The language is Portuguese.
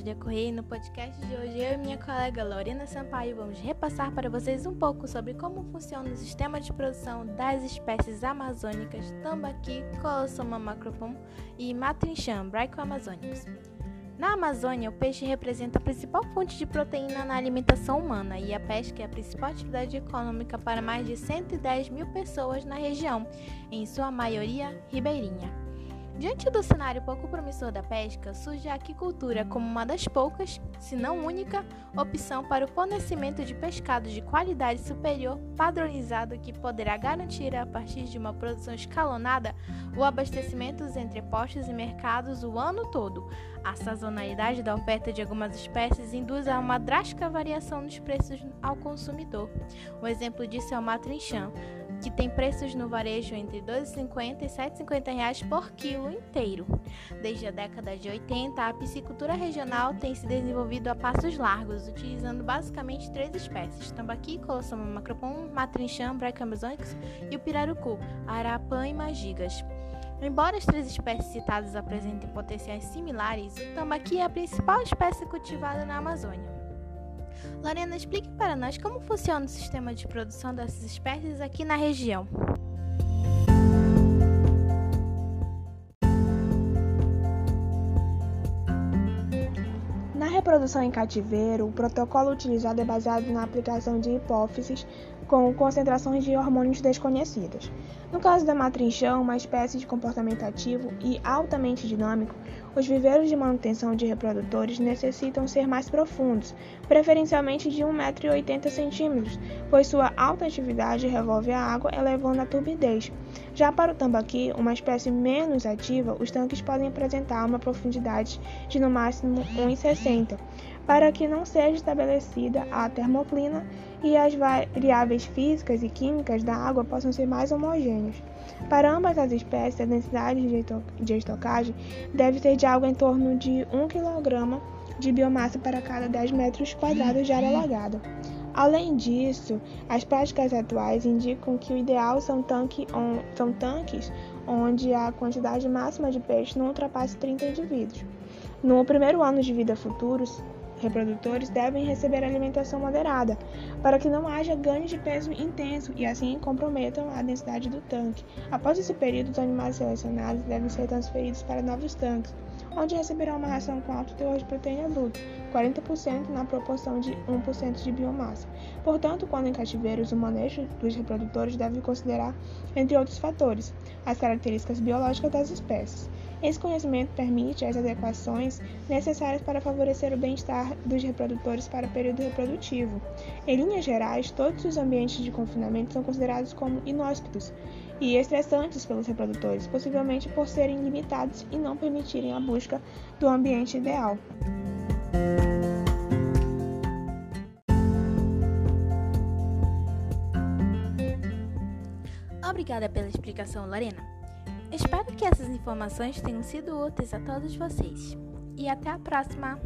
de decorrer no podcast de hoje eu e minha colega Lorena Sampaio vamos repassar para vocês um pouco sobre como funciona o sistema de produção das espécies amazônicas tambaqui, Colossoma macropum e matrincham braico-amazônicos. Na Amazônia, o peixe representa a principal fonte de proteína na alimentação humana e a pesca é a principal atividade econômica para mais de 110 mil pessoas na região, em sua maioria ribeirinha. Diante do cenário pouco promissor da pesca, surge a aquicultura como uma das poucas, se não única, opção para o fornecimento de pescado de qualidade superior padronizado que poderá garantir, a partir de uma produção escalonada, o abastecimento dos entrepostos e mercados o ano todo. A sazonalidade da oferta de algumas espécies induz a uma drástica variação nos preços ao consumidor. Um exemplo disso é o matrinchã que tem preços no varejo entre R$ 2,50 e 7,50 reais por quilo inteiro. Desde a década de 80, a piscicultura regional tem se desenvolvido a passos largos, utilizando basicamente três espécies: tambaqui, colossoma macropon, matrinchã, bracamazônicos e o pirarucu, arapã e magigas. Embora as três espécies citadas apresentem potenciais similares, o tambaqui é a principal espécie cultivada na Amazônia. Lorena, explique para nós como funciona o sistema de produção dessas espécies aqui na região. Na reprodução em cativeiro, o protocolo utilizado é baseado na aplicação de hipófises com concentrações de hormônios desconhecidas. No caso da matrinchão, uma espécie de comportamento ativo e altamente dinâmico, os viveiros de manutenção de reprodutores necessitam ser mais profundos, preferencialmente de 1,80m, pois sua alta atividade revolve a água, elevando a turbidez. Já para o tambaqui, uma espécie menos ativa, os tanques podem apresentar uma profundidade de no máximo 1,60 para que não seja estabelecida a termoclina e as variáveis físicas e químicas da água possam ser mais homogêneas. Para ambas as espécies, a densidade de estocagem deve ser de algo em torno de 1 kg de biomassa para cada 10 metros quadrados de área alagada. Além disso, as práticas atuais indicam que o ideal são, tanque on, são tanques onde a quantidade máxima de peixe não ultrapasse 30 indivíduos. No primeiro ano de vida futuros, reprodutores devem receber alimentação moderada, para que não haja ganho de peso intenso e assim comprometam a densidade do tanque. Após esse período, os animais selecionados devem ser transferidos para novos tanques, onde receberão uma ração com alto teor de proteína bruta, 40% na proporção de 1% de biomassa. Portanto, quando em cativeiros, o manejo dos reprodutores deve considerar, entre outros fatores, as características biológicas das espécies. Esse conhecimento permite as adequações necessárias para favorecer o bem-estar dos reprodutores para o período reprodutivo. Em linhas gerais, todos os ambientes de confinamento são considerados como inóspitos e estressantes pelos reprodutores, possivelmente por serem limitados e não permitirem a busca do ambiente ideal. Obrigada pela explicação, Lorena. Espero que essas informações tenham sido úteis a todos vocês. E até a próxima!